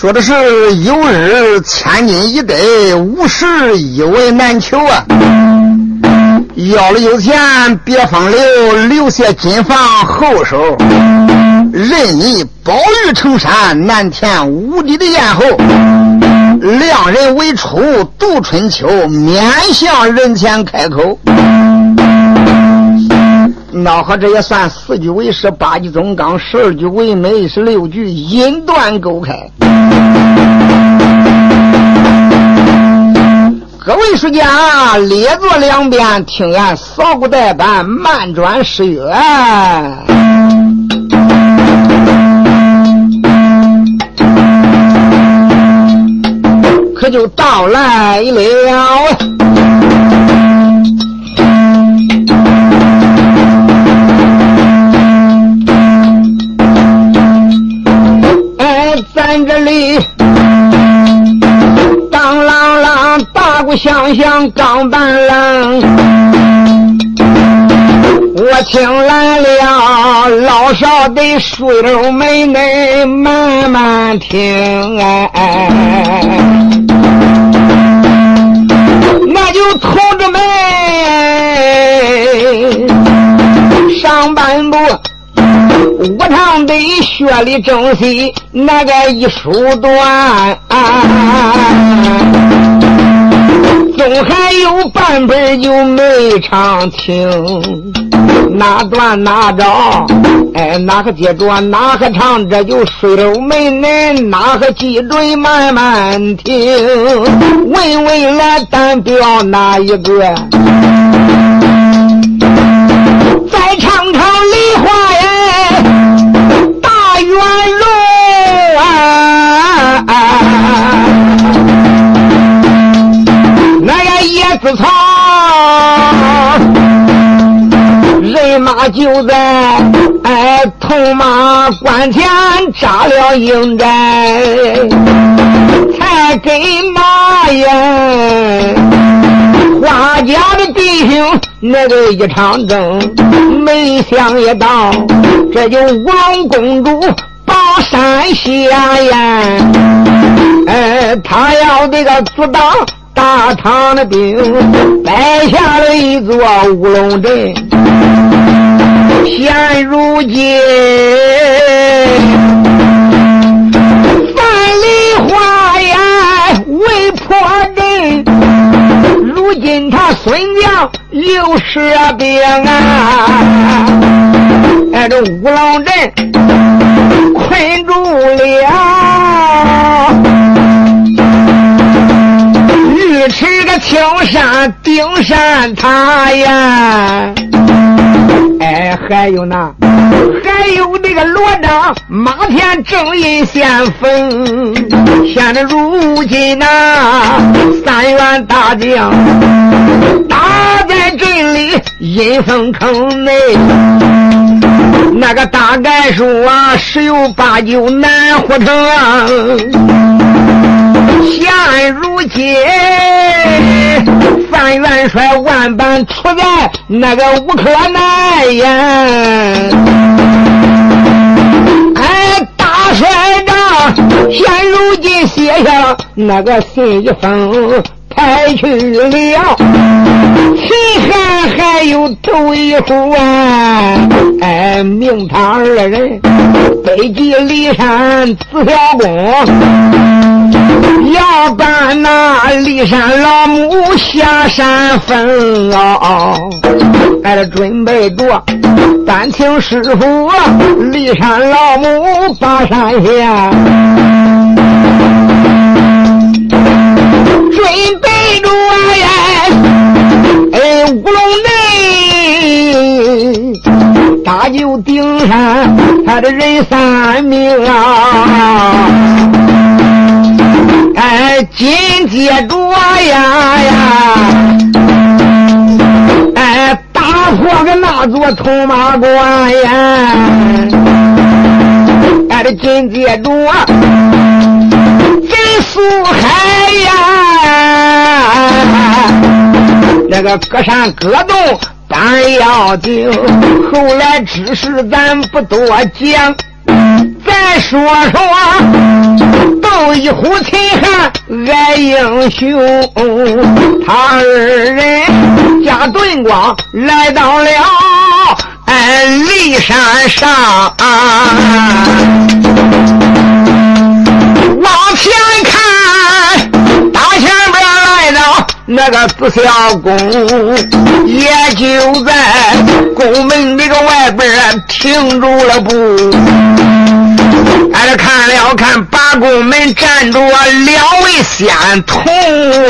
说的是有日千金一得，无时一文难求啊。要了有钱别风流，留下金房后手。任你宝玉成山，难填无底的咽喉。两人为初度春秋，面向人前开口。那好，这也算四句为诗，八句总纲，十二句为美，十六句音断勾开。各位书家列坐两边，听俺扫骨代板，慢转诗乐，可就到来了。在这里当啷啷大鼓响响钢板啷我请来了老少的水流妹妹慢慢听啊。那就同志们我唱的血里正戏那个一书段。总还有半本就没唱清，哪段哪着？哎，哪个接着哪个唱？这就水流没恁，哪个记准慢慢听？问问来单表哪一个？再唱唱梨花子草，人马就在哎铜马关前扎了营寨，才给马呀，花家的弟兄那个一场争，没想也到，这就五龙公主把山下呀，哎，他要这个阻挡。大唐的兵摆下了一座乌龙阵，现如今范梨花呀未破阵，如今他孙将又设兵啊，哎这乌龙阵困住了。青山顶山塔呀！哎，还有呢，还有那个罗章马田正印先锋，现在如今呐，三员大将打在阵里阴风坑内，那个大概说啊，十有八九难活成。现如今，范元帅万般处在那个无可奈呀！哎，大帅长，现如今写下那个信一封。派去了，秦汉还有头一回啊！哎，命他二人北极骊山紫霄宫，要把那骊山老母下山分啊！还得准备着，单请师傅骊山老母把山下。准备着呀，哎，乌龙内他就顶上，他的人三命啊！哎，紧接着呀呀，哎，打破个那座铜马关呀！哎，这紧接着。苏海呀，那个隔山隔洞当要紧，后来之事咱不多讲。再说说斗一虎秦汉爱英雄，他二人驾盾光来到了俺骊山上，往前看，这个紫霄宫，也就在宫门那个外边停住了步。俺这看了看，八宫门站着两位仙童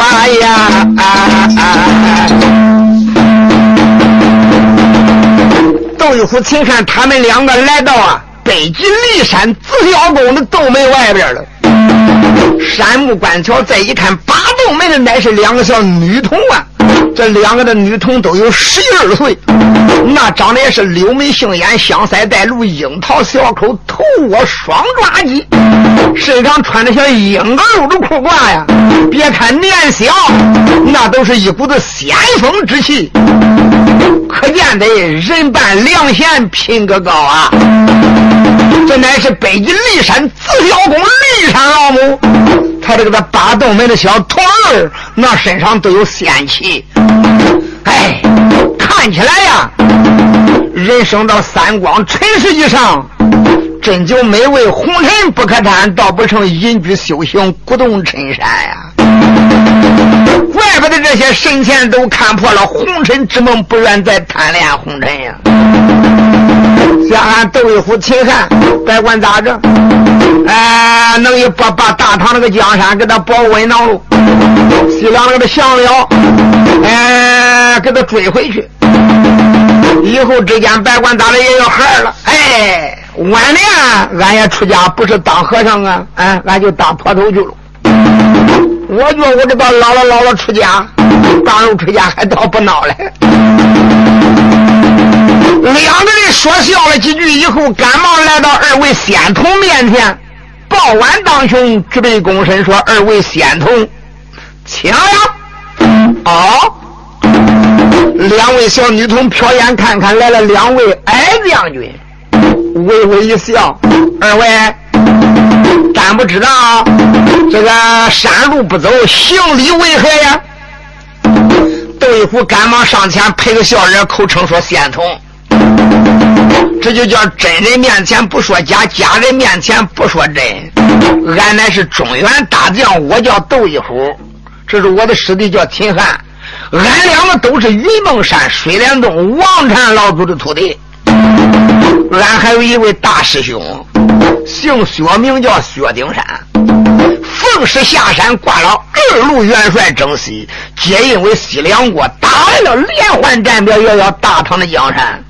啊呀！窦玉虎、秦汉他们两个来到啊北极骊山紫霄宫的斗门外边了。山木观桥再一看，八洞门的乃是两个小女童啊。这两个的女童都有十一二岁，那长得也是柳眉杏眼，香腮带露，樱桃小口，头窝双抓髻，身上穿的像婴儿肉的裤褂呀。别看年小，那都是一股子仙风之气，可见得人扮良贤，品格高啊。这乃是北极骊山紫霄宫骊山老母。他这个这八洞门的小童儿，那身上都有仙气。哎，看起来呀，人生到三光尘世以上，真就美味红尘不可贪，倒不成隐居修行古洞深山呀。外边的这些神仙都看破了红尘之梦，不愿再贪恋红尘呀。像俺窦一虎、秦汉，别管咋着，哎，能一把把大唐那个江山给他保稳当喽。西凉那个降了，哎，给他追回去。以后之间，别管咋的也有孩了。哎，晚年俺也出家，不是当和尚啊，哎，俺就当坡头去了。我觉我这到老了老了出家，当肉出家还倒不孬嘞。两个人说笑了几句以后，赶忙来到二位仙童面前，抱碗当胸，直背躬身说：“二位仙童，请呀！”哦，两位小女童瞟眼看看来了两位矮将军，微微一笑：“二位，咱不知道这个山路不走，行礼为何呀？”窦一虎赶忙上前赔个笑脸，口称说：“仙童。”这就叫真人面前不说假，假人面前不说真。俺乃是中原大将，我叫窦一虎，这是我的师弟叫秦汉，俺两个都是云梦山水帘洞王禅老祖的徒弟。俺还有一位大师兄，姓薛，名叫薛丁山。逢时下山挂了二路元帅征西，皆因为西凉国打来了连环战表，要要大唐的江山。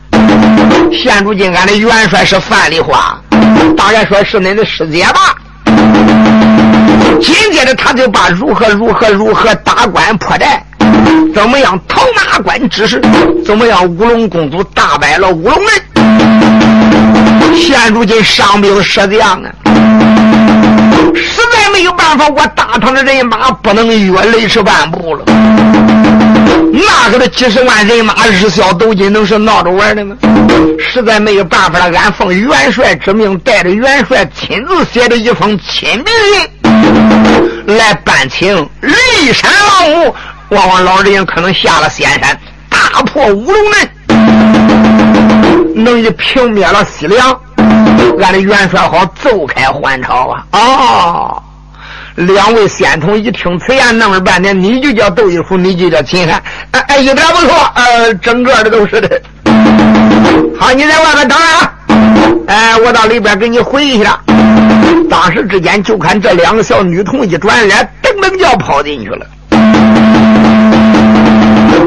现如今，俺的元帅是范丽花，大概说是恁的师姐吧。紧接着，他就把如何如何如何打关破寨，怎么样逃马关之事，怎么样乌龙公主打败了乌龙人。现如今伤兵折将啊，实在没有办法，我大唐的人马不能越雷池半步了。那个的几十万人马日小斗金，能是闹着玩的吗？实在没有办法了，俺奉元帅之命，带着元帅亲自写的一封亲笔信，来办请骊山老母。望望老人可能下了仙山，大破乌龙门，能一平灭了西凉，俺的元帅好奏开还朝啊！哦。两位仙童一听此言，弄了半天，你就叫窦一虎，你就叫秦汉，哎哎，一点不错，呃，整个的都是的。好，你在外边等着啊，哎，我到里边给你回一下。当时之间，就看这两个小女童一转脸，噔噔就跑进去了，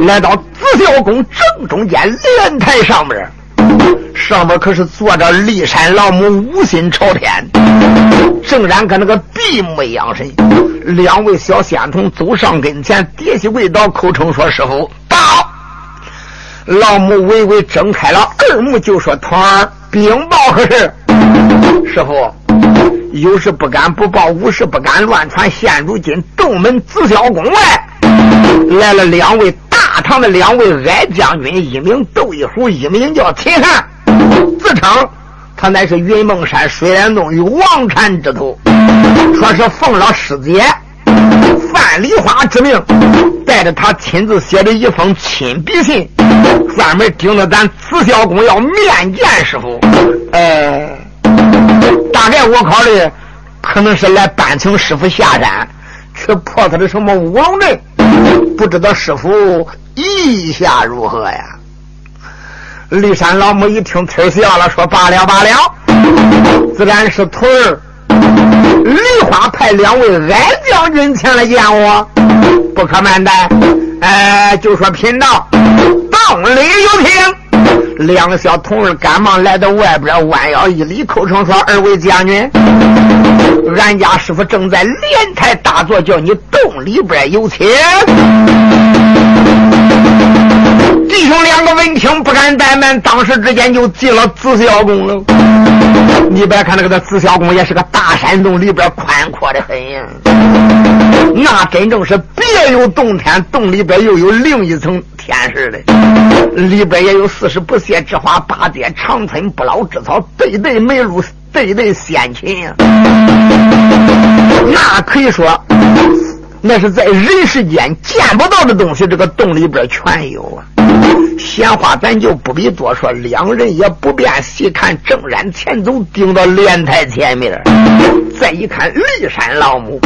来到紫霄宫正中间莲台上面。上面可是坐着骊山老母，五心朝天，正然跟那个闭目养神。两位小仙童走上跟前，跌膝跪倒，口称说：“师傅，到。”老母微微睁开了二目，就说：“童儿，禀报何事？”师傅，有事不敢不报，无事不敢乱传。现如今洞门紫霄宫外来了两位大唐的两位矮将军，一名窦一虎，一名叫秦汉。自称他乃是云梦山水帘洞与王禅之徒，说是奉了师姐范梨花之命，带着他亲自写的一封亲笔信，专门盯着咱紫霄宫要面见师傅。哎，大概我考虑，可能是来搬请师傅下山，去破他的什么乌龙阵，不知道师傅意下如何呀？骊山老母一听，呲笑了，说：“罢了罢了，自然是徒儿。梨花派两位矮将军前来见我，不可慢待。哎，就说贫道洞里有凭。两个小童儿赶忙来到外边，弯腰一礼，叩称说：二位将军，俺家师傅正在莲台大坐，叫你洞里边有请。”弟兄两个闻听不敢怠慢，当时之间就进了紫霄宫了。你别看那个的紫霄宫也是个大山洞，里边宽阔的很呀。那真正是别有洞天，洞里边又有另一层天似的，里边也有四十不谢之花，八阶长春不老之草，对对梅露，对对仙禽呀。那可以说。那是在人世间见不到的东西，这个洞里边全有啊！闲话咱就不必多说，两人也不便细看，正然前走，顶到莲台前面，再一看骊山老母，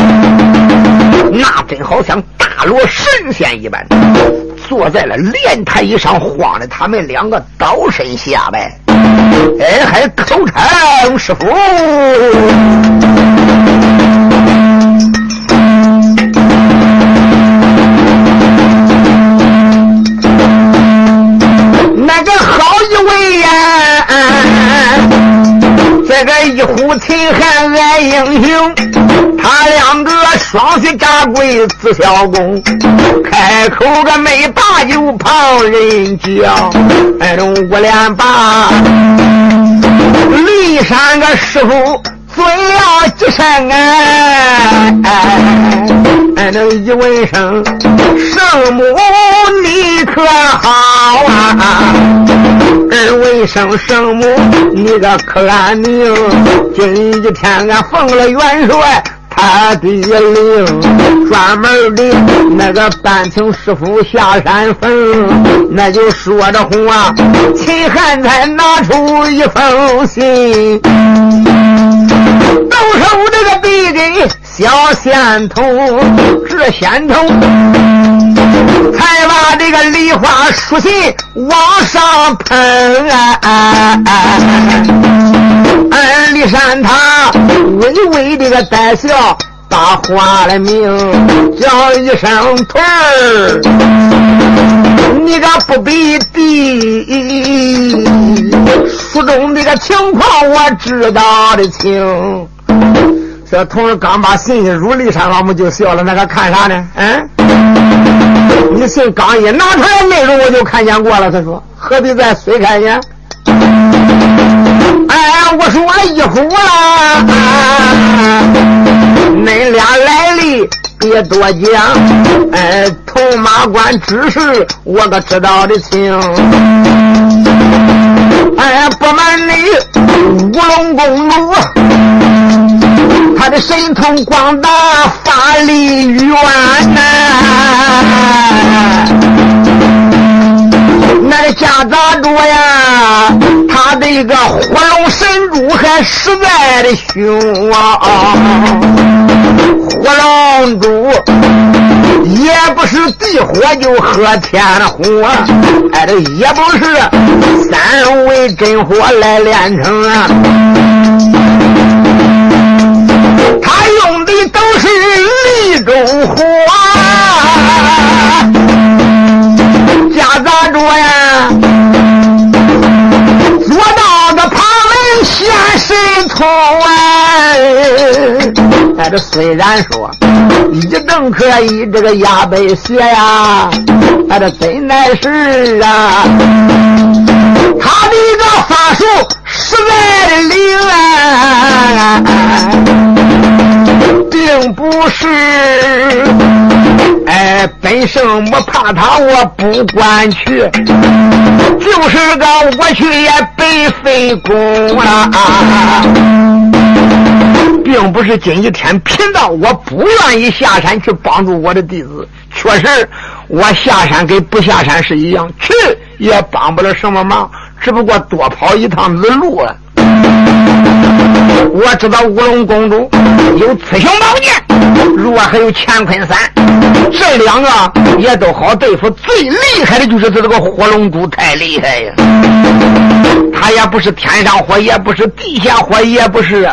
那真好像大罗神仙一般，坐在了莲台以上，晃的他们两个倒身下拜，哎，还口称师傅。这个一位呀！在这一呼秦汉爱英雄，他两个双膝扎跪紫霄宫，开口个没把就旁人叫，哎，五连八，骊山个师傅尊了几声哎，哎，那一问声圣母你可好啊？二问声圣母，你个可安宁？今一天俺奉了元帅他的令，专门的那个搬请师傅下山坟，那就说着话，秦汉才拿出一封信，都是我这个弟弟小仙童，这仙童。才把这个梨花书信往上喷，二里山他微微的个带笑，把话来明，叫一声徒儿，你个不必的，书中这个情况我知道的清。这同志刚把信息入骊山老母就笑了，那个看啥呢？嗯。你信刚一拿出来内容，我就看见过了。他说：“何必再随看呢？”哎，我说一会儿啊，恁俩来历别多讲。哎，铜马关之事我可知道的清。哎，不瞒你，武龙公主。他的神通广大，法力远呐！那个家咋着呀？他这个火龙神珠还实在的凶啊！火龙珠也不是地火就喝天火，哎，这也不是三味真火来炼成啊！他用的都是离中火，咋着呀？做到个旁门显神通啊！哎，这虽然说一正可以这个压杯血呀，哎，这真乃是啊！他的个法术实在的灵啊！并不是，哎，本圣母怕他，我不管去，就是个我去也白费功啊。并不是今天贫道我不愿意下山去帮助我的弟子，确实我下山跟不下山是一样，去也帮不了什么忙，只不过多跑一趟子路了。我知道乌龙公主有雌雄宝剑，如果还有乾坤三，这两个也都好对付。最厉害的就是他这个火龙珠，太厉害呀！他也不是天上火，也不是地下火，也不是。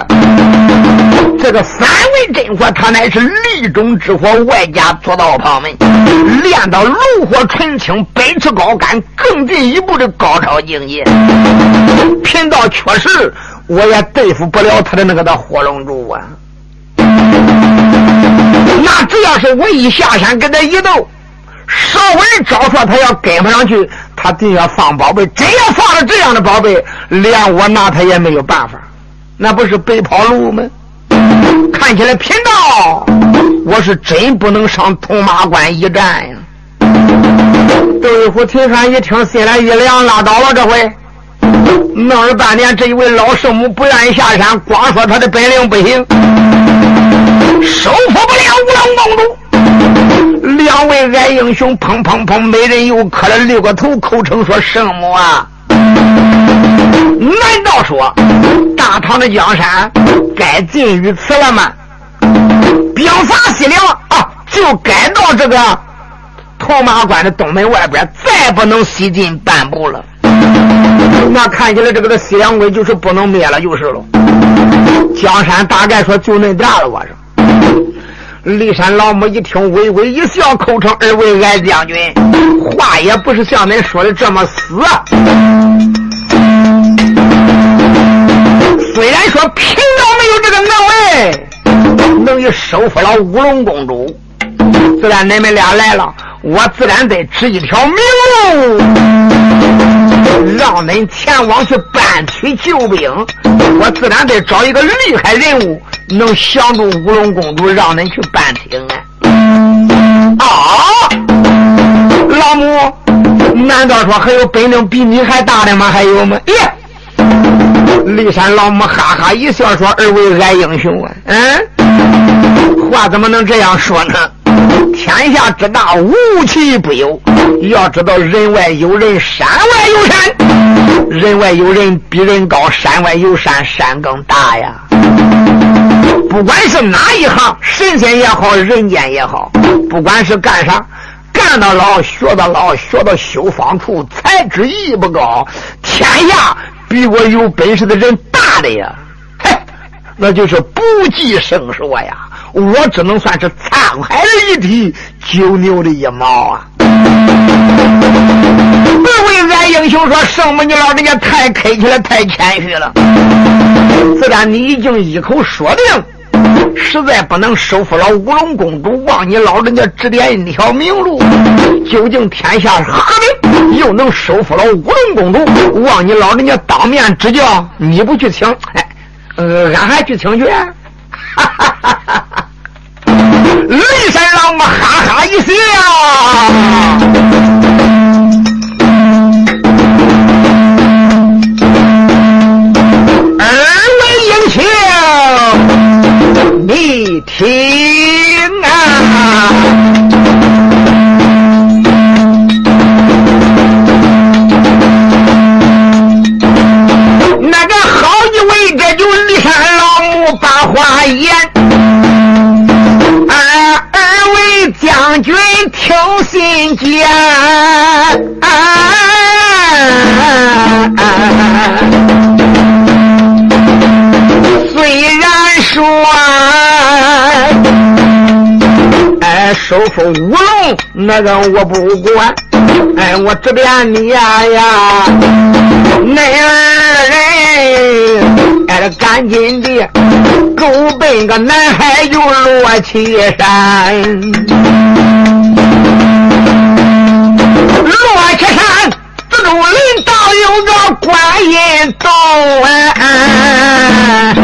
这个三味真火，他乃是力中之火，外加左道旁门，练到炉火纯青，百尺高杆，更进一步的高超境界。贫道确实，我也对付不了他的那个的火龙珠啊。那只要是我一下山跟他一斗，稍微招说他要跟不上去，他定要放宝贝。真要放了这样的宝贝，连我拿他也没有办法，那不是白跑路吗？看起来贫道，我是真不能上铜马关一战呀！窦一虎听山一听，心来一凉，拉倒了。这回弄了半天，这一位老圣母不愿意下山，光说他的本领不行，收服不了五龙公主。两位矮英雄，砰砰砰，每人又磕了六个头，口称说圣母啊！难道说大唐的江山该尽于此了吗？兵法西凉啊，就该到这个铜马关的东门外边，再不能西进半步了。那看起来这个的西凉国就是不能灭了，就是了。江山大概说就那大了，我说。骊山老母一听，微微一笑，口称二位矮将军，话也不是像恁说的这么死。虽然说贫道没有这个能为，能以收服了乌龙公主，自然你们俩来了，我自然得指一条明路，让恁前往去搬取救兵。我自然得找一个厉害人物，能降住乌龙公主，让恁去搬挺啊！啊，老母，难道说还有本领比你还大的吗？还有吗？耶！骊山老母哈哈一笑，说：“二位矮英雄啊，嗯，话怎么能这样说呢？天下之大，无奇不有。要知道，人外有人，山外有山。人外有人比人高，山外有山，山更大呀。不管是哪一行，神仙也好，人间也好，不管是干啥，干到老，学到老，学到修方处，才智艺不高，天下。”比我有本事的人大的呀，那就是不计胜数呀！我只能算是沧海的一滴，九牛的一毛啊！二位俺英雄说：“圣母，你老人家太客气了，太谦虚了。自然你已经一口说定，实在不能收服了乌龙公主，望你老人家指点一条明路。究竟天下何人？”又能收服了乌龙公主，望你老人家当面指教，你不去请，哎，呃，俺还去请去。哈哈哈哈哈！骊山老母哈哈一笑。听啊寡言，俺二位将军听心间。虽然说。哎，收复乌龙，那个我不管。哎，我这边你呀呀。哎。哎，赶紧的，狗奔个南海就落岐山。落岐山，自中林道有个观音洞哎。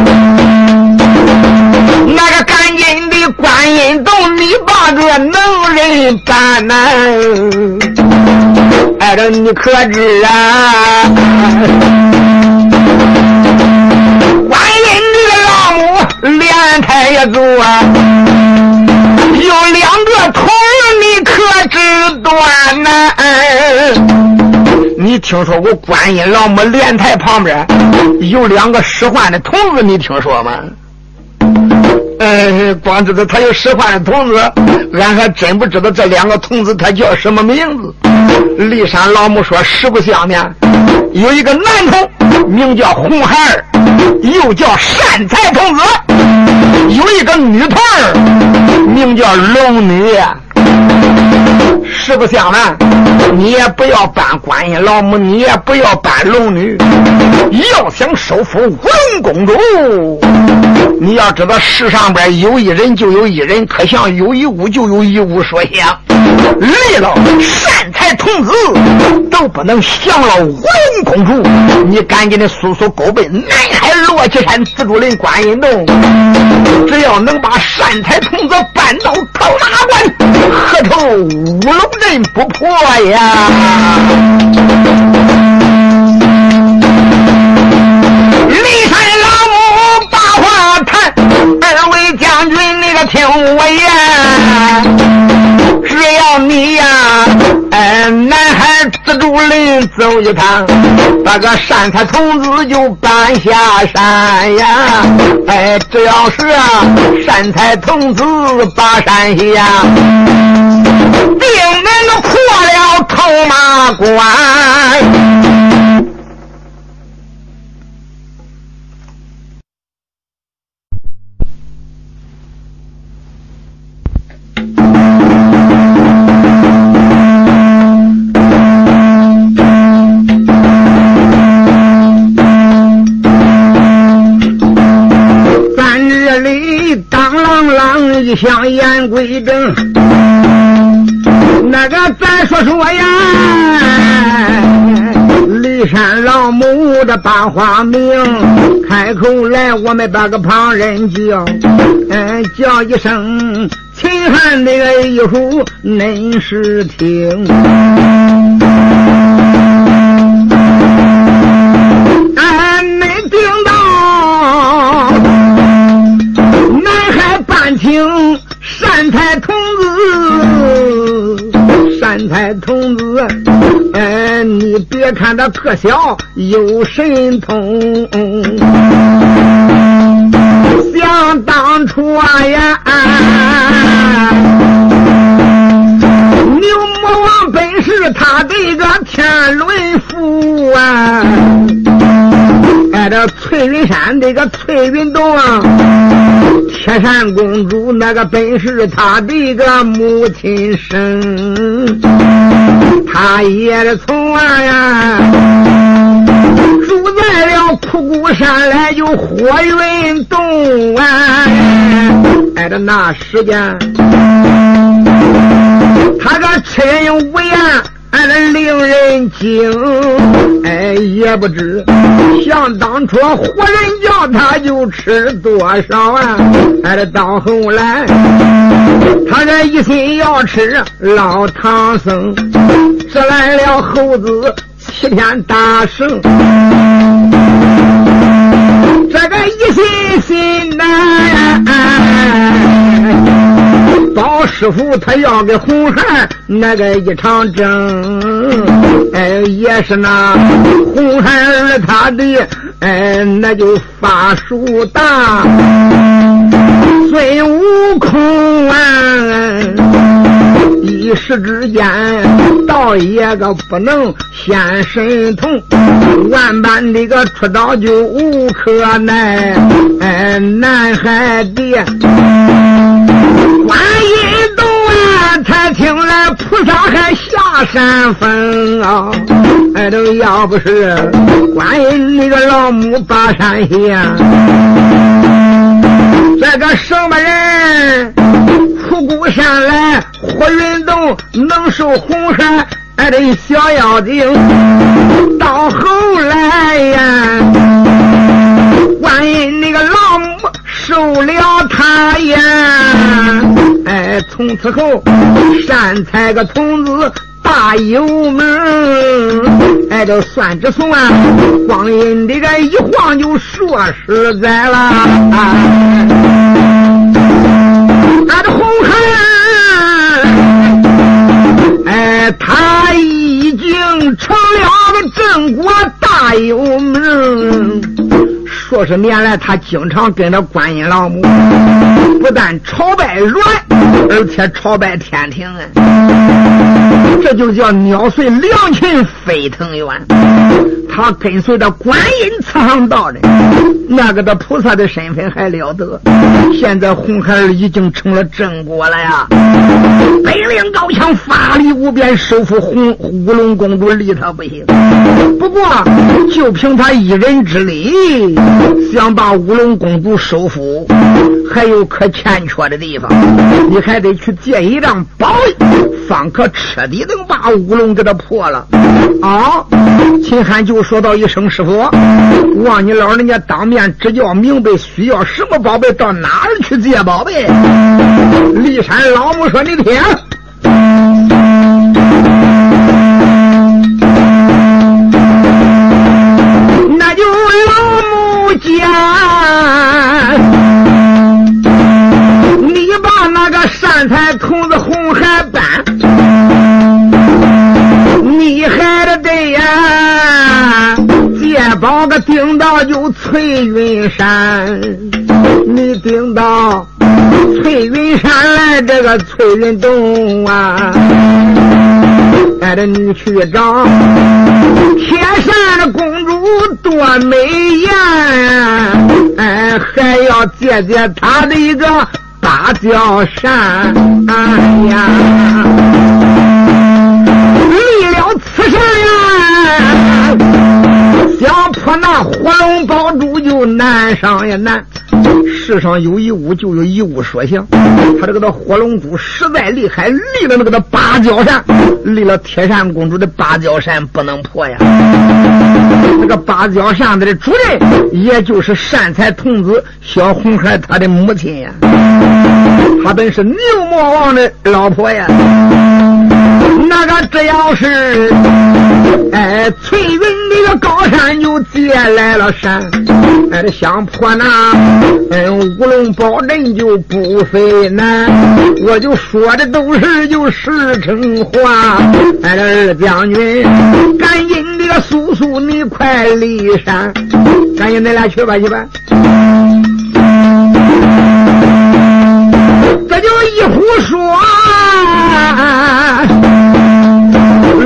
那个赶紧的观音洞，你把个能人人办呐。哎，这你可知啊？连台也走啊，有两个童儿，你可知端呐？你听说过观音老母莲台旁边有两个使唤的童子？你听说吗？呃，光知道他有使唤的童子，俺还真不知道这两个童子他叫什么名字。骊山老母说实不相瞒，有一个男童名叫红孩儿，又叫善财童子；有一个女童儿名叫龙女。实不相瞒，你也不要扮观音老母，你也不要扮龙女。要想收服五龙公主，你要知道世上边有一人就有一人，可像有一物就有一物说相。累了善财童子都不能降了五龙公主，你赶紧的速速勾奔南海罗旗山紫竹林观音洞，只要能把善财童子搬到头大关，何愁五龙阵不破呀？二位将军，你可听我言，只要你呀，哎，南海紫竹林走一趟，把个善财童子就搬下山呀！哎，只要是，善财童子把山下，定能破了头马关。一向言归正，那个再说说呀，骊山老母的八花名，开口来我们把个旁人叫，嗯，叫一声秦汉那个一呼恁是听，听善财童子，善财童子，哎，你别看他特小，有神通。想当初啊呀，牛魔王本是他的一个天伦父啊。这翠云山这个翠云洞啊，铁扇公主那个本是他的一个母亲生，他也从啊呀住在了枯骨山来就火云洞啊，哎，这那时间，他个亲无言。俺那令人惊，哎，也不知想当初活人叫他就吃多少啊！哎，这到后来，他这一心要吃老唐僧，这来了猴子齐天大圣，这个一心心呐。包师傅他要给红孩儿那个一场争，哎，也是那红孩儿他的，哎，那就法术大，孙悟空啊，一时之间倒也个不能显神通，万般那个出道就无可奈，哎，南海的。观音洞啊，才听来菩萨还下山峰啊！哎，都要不是观音那个老母把山下，这个什么人出孤山来火云洞能受红山？哎，这小妖精到后来呀，观音那个老母。受了他呀，哎，从此后善财个童子大有名。哎，这算只算，光阴这个一晃就说实在了。啊他已经成了个镇国大有名。数十年来，他经常跟着观音老母，不但朝拜鸾，而且朝拜天庭啊！这就叫鸟随良禽飞腾远。他跟随着观音慈航道的，那个的菩萨的身份还了得。现在红孩儿已经成了正果了呀！本领高强，法力无边，收服红乌龙公主，离他不行。不过，就凭他一人之力。想把乌龙公主收服，还有可欠缺的地方，你还得去借一张宝，方可彻底能把乌龙给他破了。啊！秦汉就说到一声：“师傅，望你老人家当面指教明白，需要什么宝贝，到哪儿去借宝贝？”骊山老母说：“你听。”借宝个顶到就翠云山，你顶到翠云山来，这个翠云洞啊。带着你去找铁扇的公主多美艳，哎，还要借借她的一个芭蕉扇，哎呀，离了此山呀，想破那火龙宝珠就难上也难。世上有一物，就有一物说相。他这个的火龙珠实在厉害，离了那个的芭蕉扇，离了铁扇公主的芭蕉扇不能破呀。那个芭蕉扇子的主人，也就是善财童子小红孩他的母亲呀。他本是牛魔王的老婆呀。那个只要是哎，翠高山就借来了山，哎，想破那嗯乌龙宝阵就不费难。我就说的都是就实诚话。哎，二将军，赶紧的速速你快离山，赶紧你俩去吧去吧。这就一胡说。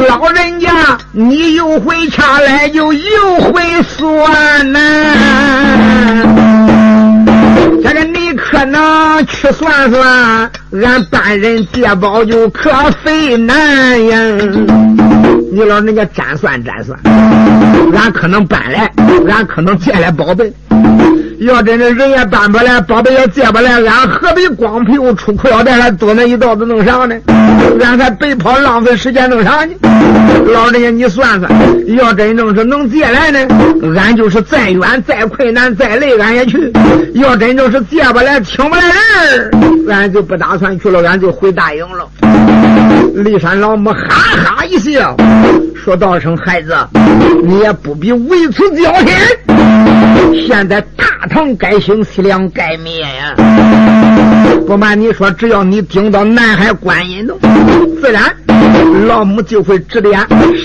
老人家，你又回掐来，就又回算呐。这个你可能去算算，俺班人借宝就可费难呀。你老人家占算占算，俺可能搬来，俺可能借来宝贝。要真是人也搬不来，宝贝也借不来，俺何必光屁股出裤腰带，还多那一道子弄啥呢？俺还白跑浪费时间弄啥呢？老人家，你算算，要真正是能借来呢，俺就是再远再困难再累，俺也去；要真正是借不来，请不来人，俺就不打算去了，俺就回大营了。骊山老母哈哈一笑，说道声：“孩子，你也不必为此焦心。现在大唐改姓，西凉该灭呀。不瞒你说，只要你顶到南海观音洞，自然老母就会指点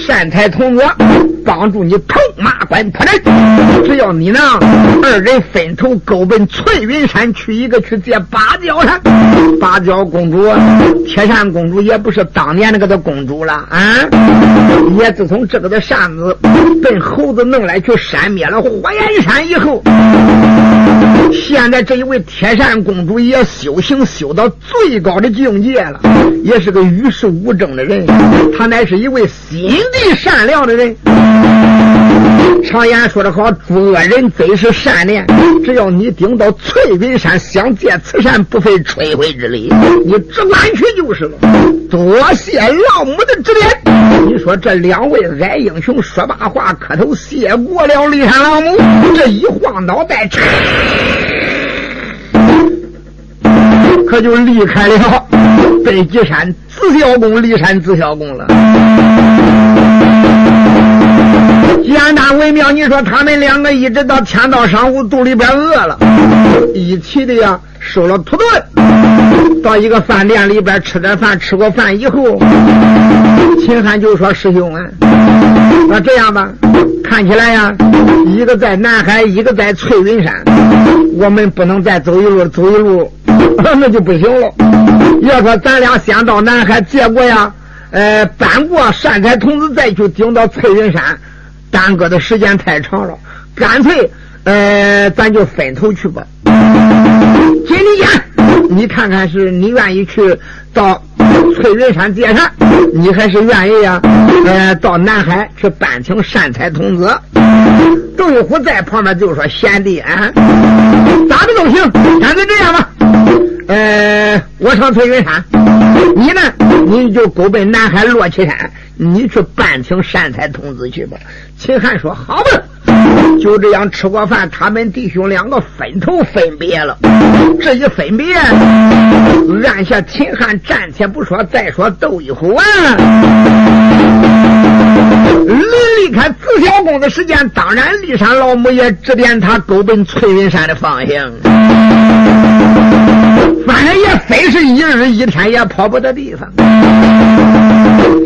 善财童子。”帮助你投马关破阵，只要你能二人分头勾奔翠云山去，一个去借芭蕉扇，芭蕉公主、铁扇公主也不是当年那个的公主了啊！也自从这个的扇子被猴子弄来去扇灭了火焰山以后，现在这一位铁扇公主也修行修到最高的境界了，也是个与世无争的人，她乃是一位心地善良的人。常言说得好，诸恶人最是善念。只要你顶到翠云山，想借此山，不费吹灰之力，你只管去就是了。多谢老母的指点。你说这两位矮英雄说罢话，磕头谢过了骊山老母。这一晃脑袋，可就离开了北极山紫霄宫，骊山紫霄宫了。简单微妙，你说他们两个一直到天到晌午，肚里边饿了，一起的呀收了土遁，到一个饭店里边吃点饭。吃过饭以后，秦汉就说：“师兄啊，那这样吧，看起来呀，一个在南海，一个在翠云山，我们不能再走一路，走一路 那就不行了。要说咱俩先到南海，结果呀，呃，搬过善财童子，再去顶到翠云山。”耽搁的时间太长了，干脆，呃，咱就分头去吧。金立坚，你看看是你愿意去到翠云山接山，你还是愿意呀？呃，到南海去办请善财童子。窦玉虎在旁边就说：“贤弟啊，咋的都行，干脆这样吧。呃，我上翠云山，你呢，你就勾奔南海落旗山。”你去办请善财童子去吧。秦汉说：“好吧。”就这样吃过饭，他们弟兄两个分头分别了。这一分别，按下秦汉暂且不说，再说窦一虎啊，离离开紫霄宫的时间，当然骊山老母也指点他勾奔翠云山的方向。反正也非是一日一天也跑不到地方。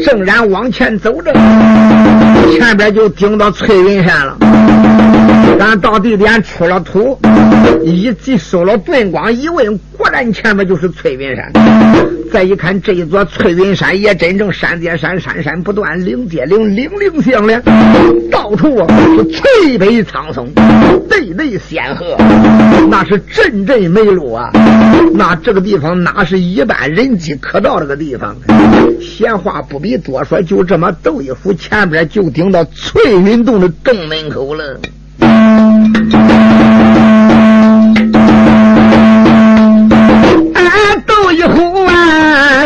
正然往前走着，前边就顶到翠云山了。咱到地点出了土，一即收了盾光，一问，然前面就是翠云山。再一看，这一座翠云山也真正山叠山，山山不断，岭叠岭，岭岭相连，到处啊是翠北苍松，对对仙鹤，那是阵阵美露啊。那这个地方哪是一般人迹可到这个地方？闲话不必多说，就这么斗一虎，前边就顶到翠云洞的洞门口了。斗一虎啊，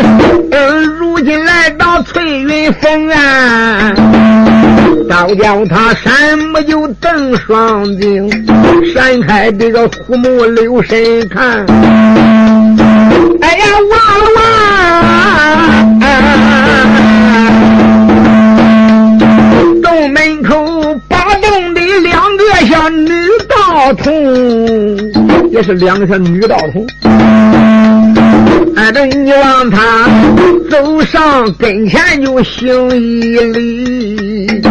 如今来到翠云峰啊，倒叫他山木就瞪双睛，闪开这个虎目留神看。哎呀，哇哇！洞门口八洞的两个小女道童，也是两个小女道童。哎，这你往他走上跟前就行一礼。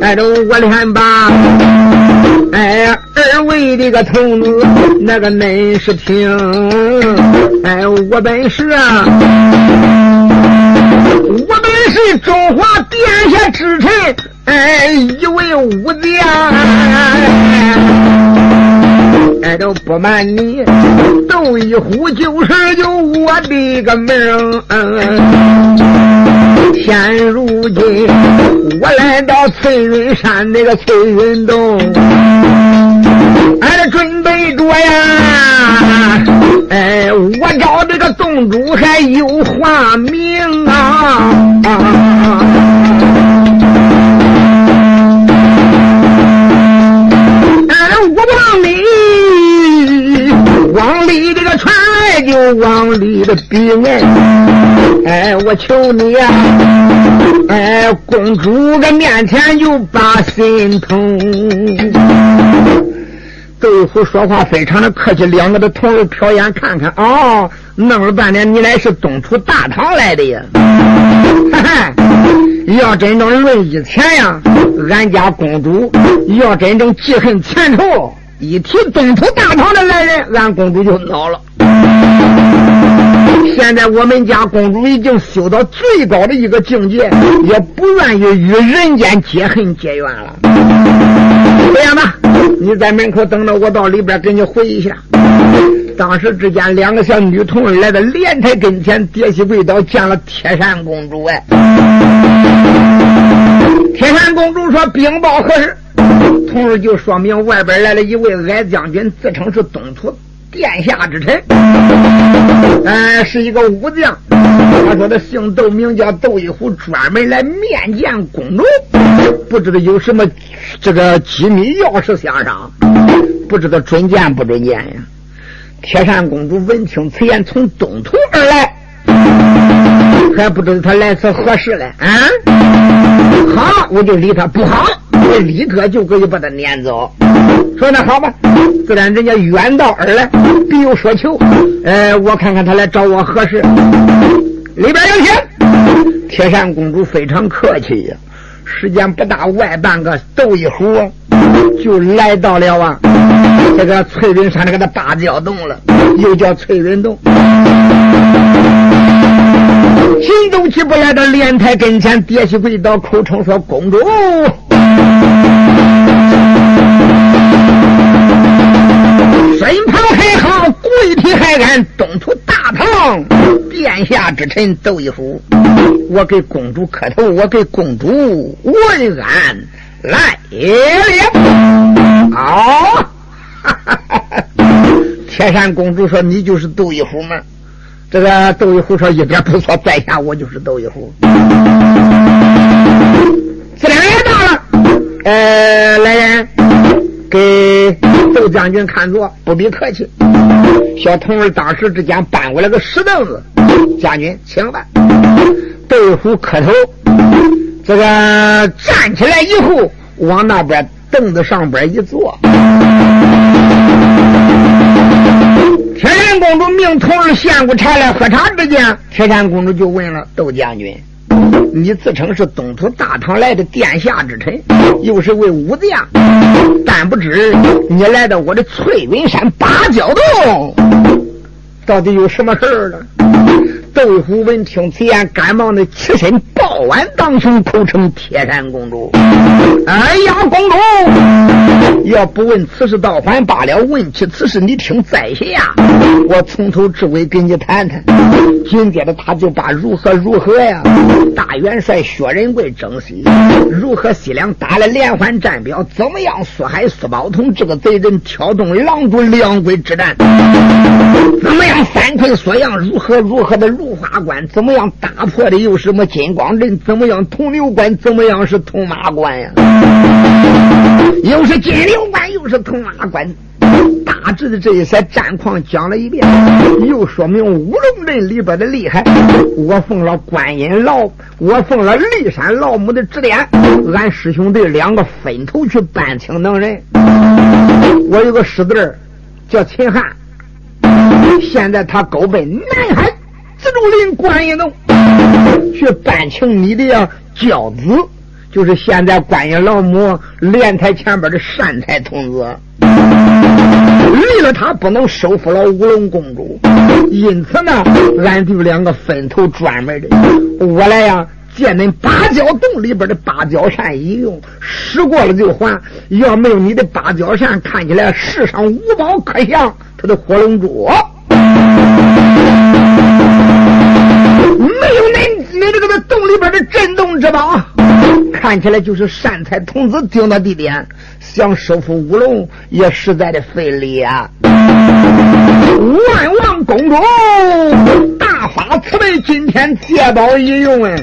哎，这我连把哎二位这个童子那个恁是听。哎，我本是啊，我本是中华殿下之臣，哎，一位武将。都不瞒你，斗一壶就是有我的个名。现如今我来到翠云山那个翠云洞，俺准备着呀。哎，我找这个洞主还有话明啊。往里这个传来就往里的逼哎，哎，我求你呀，哎，公主的面前就把心疼。豆腐说话非常的客气，两个的同儿瞟眼看看，哦，弄了半天你来是东土大唐来的呀？哈哈，要真正论以前呀，俺家公主要真正记恨前仇。一提东土大唐的来人，俺公主就恼了。现在我们家公主已经修到最高的一个境界，也不愿意与人间结恨结怨了。这样吧，你在门口等着，我到里边给你回一下。当时之间，两个小女童来到莲台跟前，跌膝跪倒，见了铁扇公主。哎，铁扇公主说：“禀报何事？”同时就说明外边来了一位矮将军，自称是东土殿下之臣，哎，是一个武将。他说的姓窦，名叫窦一虎，专门来面见公主，不知道有什么这个机密要事相商，不知道准见不准见呀？铁扇公主闻听此言，从东土而来，还不知道他来此何事嘞？啊，好，我就理他；不好，我立刻就可以把他撵走。说那好吧，自然人家远道而来，必有所求。呃，我看看他来找我何事？里边有请。铁扇公主非常客气呀，时间不大，外半个斗一壶，就来到了啊。这个翠云山那个的芭蕉洞了，又叫翠云洞。行动起步来到莲台跟前，跌起跪倒，口称说：“公主，身旁还好，跪体还安，东土大唐殿下之臣窦一虎，我给公主磕头，我给公主问安来了。”好。铁扇公主说：“你就是窦一虎吗？”这个窦一虎说：“一点不错，在下我就是窦一虎。”自然也到了，呃，来人，给窦将军看座，不必客气。小童儿当时之间搬过来个石凳子，将军请吧。窦一虎磕头，这个站起来以后，往那边凳子上边一坐。铁扇公主命童儿献过茶来喝茶之间，铁扇公主就问了窦将军：“你自称是东土大唐来的殿下之臣，又是位武将，但不知你来到我的翠云山八角洞，到底有什么事儿呢？”窦虎闻听此言，赶忙的起身抱腕当胸，口称铁扇公主。哎呀，公主，要不问此事倒还罢了，问起此事，你听在下，我从头至尾给你谈谈。紧接着，他就把如何如何呀，大元帅薛仁贵征西，如何西凉打了连环战表，怎么样苏海苏宝通这个贼人挑动狼主两鬼之战，怎么样三困缩阳，如何如何的如。花关怎么样？打破的又是什么金光阵？怎么样？铜牛关怎么样？是铜马关呀？又是金牛关，又是铜马关。大致的这一些战况讲了一遍，又说明乌龙阵里边的厉害。我奉了观音老，我奉了骊山老母的指点，俺师兄弟两个分头去搬清能人。我有个师弟叫秦汉，现在他勾奔南海。紫竹林观音洞。去搬请你的呀教子，就是现在观音老母莲台前边的善财童子，离了他不能收服了乌龙公主，因此呢，俺就两个分头专门的，我来呀借恁芭蕉洞里边的芭蕉扇一用，使过了就还。要没有你的芭蕉扇，看起来世上无宝可降，他的火龙珠。有恁，你这个在洞里边的震动之宝，看起来就是善财童子定的地点，想收复乌龙也实在的费力啊！万王公主大发慈悲，今天借宝一用啊！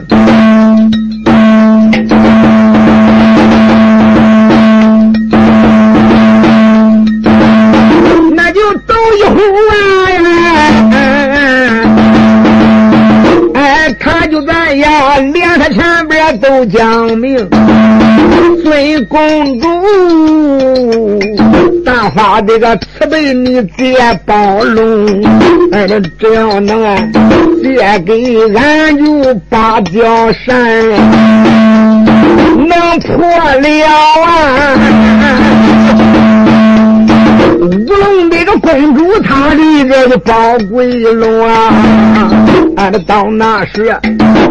前边都讲明，尊公主大发这个慈悲，你借包容，哎，只要能借给俺就芭蕉扇，能破了啊。乌龙这个公主，她的这个宝贵龙啊，俺到那时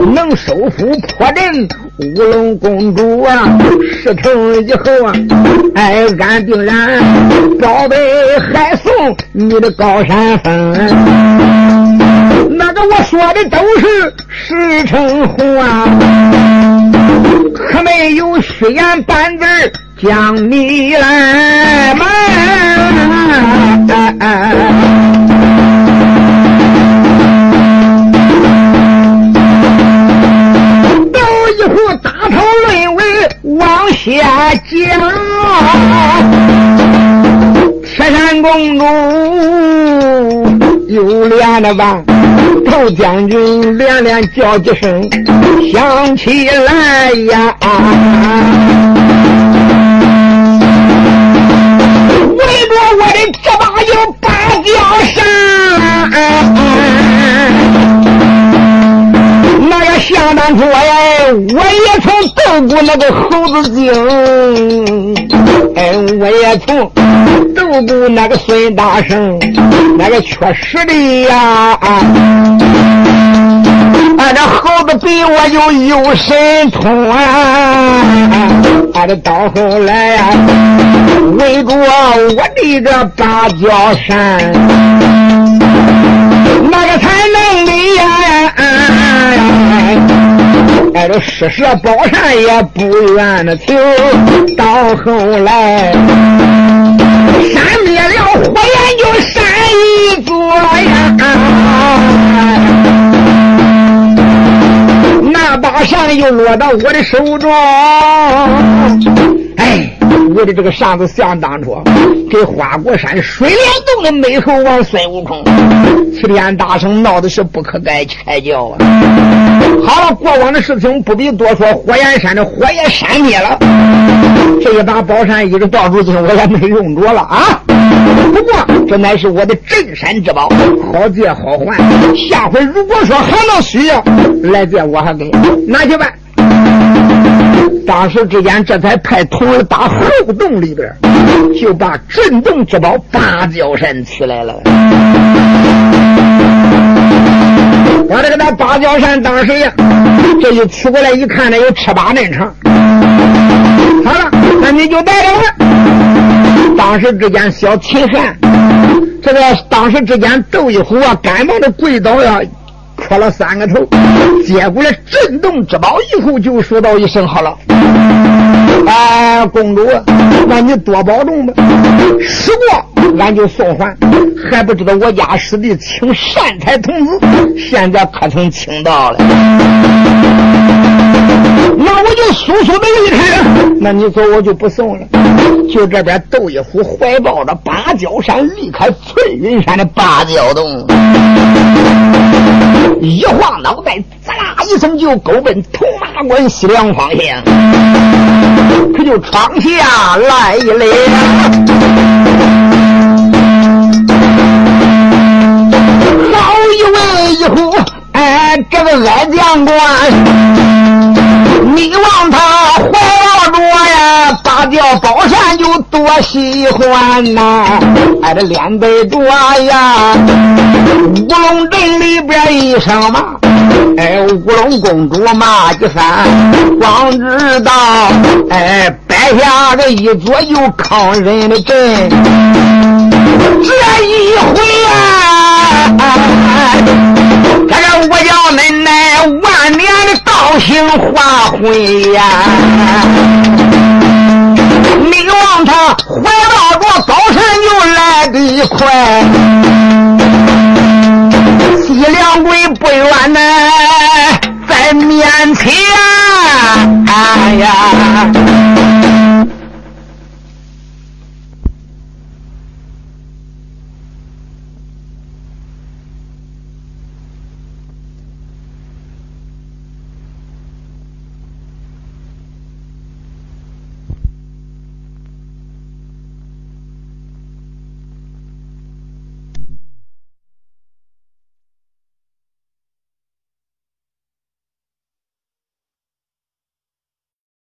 能收复破阵，乌龙公主啊，事成以后啊，哎，俺定然宝贝还送你的高山峰。那个我说的都是实诚话，可没有虚言半字。将你来卖，斗头论为往下讲，铁山公主。有脸了吧？窦将军连连叫几声，想起来呀，围着我的这把有芭蕉扇，那个想当初哎，我也曾斗过那个猴子精，哎，我也曾斗过那个孙大圣，那个确实的呀。俺这猴子比我就有神通啊！俺这到后来呀，围着我的个芭蕉扇，那个才能的呀？啊挨着施舍宝扇也不愿的停，到后来扇灭了火焰就扇一座呀。那把扇又落到我的手中，我的这个扇子相当初给花果山水帘洞的美猴王孙悟空，齐天大圣闹的是不可开开交啊！好了，过往的事情不必多说，火焰山的火也扇灭了，这一把宝扇一直到如今我也没用着了啊！不过这乃是我的镇山之宝，好借好还。下回如果说还能需要来借，我还给拿去吧。当时之间，这才派徒儿打后洞里边，就把镇洞之宝芭蕉扇取来了。我这个那芭蕉扇，当时呀，这一取过来一看，那有尺八那长。好了，那你就带着我。当时之间，小秦汉，这个当时之间，窦一虎啊，赶忙的跪倒呀，磕了三个头，接过来震动之宝以后，就说道一声：“好了。”哎，公主，那你多保重吧。时光，俺就送还。还不知道我家师弟请善财童子，现在可曾请到了？那我就速速的离开。那你走，我就不送了。就这边，窦一虎怀抱着芭蕉扇，离开翠云山的芭蕉洞，一晃脑袋，滋啦一声就狗奔铜马关西凉方向，可就闯下来了。这个矮将官。你望他怀抱着呀，芭蕉宝扇就多喜欢呐！哎，这脸对着呀，乌龙镇里边一声骂，哎，乌龙公主骂一番，光知道哎，摆下这一桌又抗人的阵，这一回啊，我叫恁奶万年的。道行化灰呀！你望他怀抱着高山就来得快，西凉鬼不远呢，在面前。哎呀！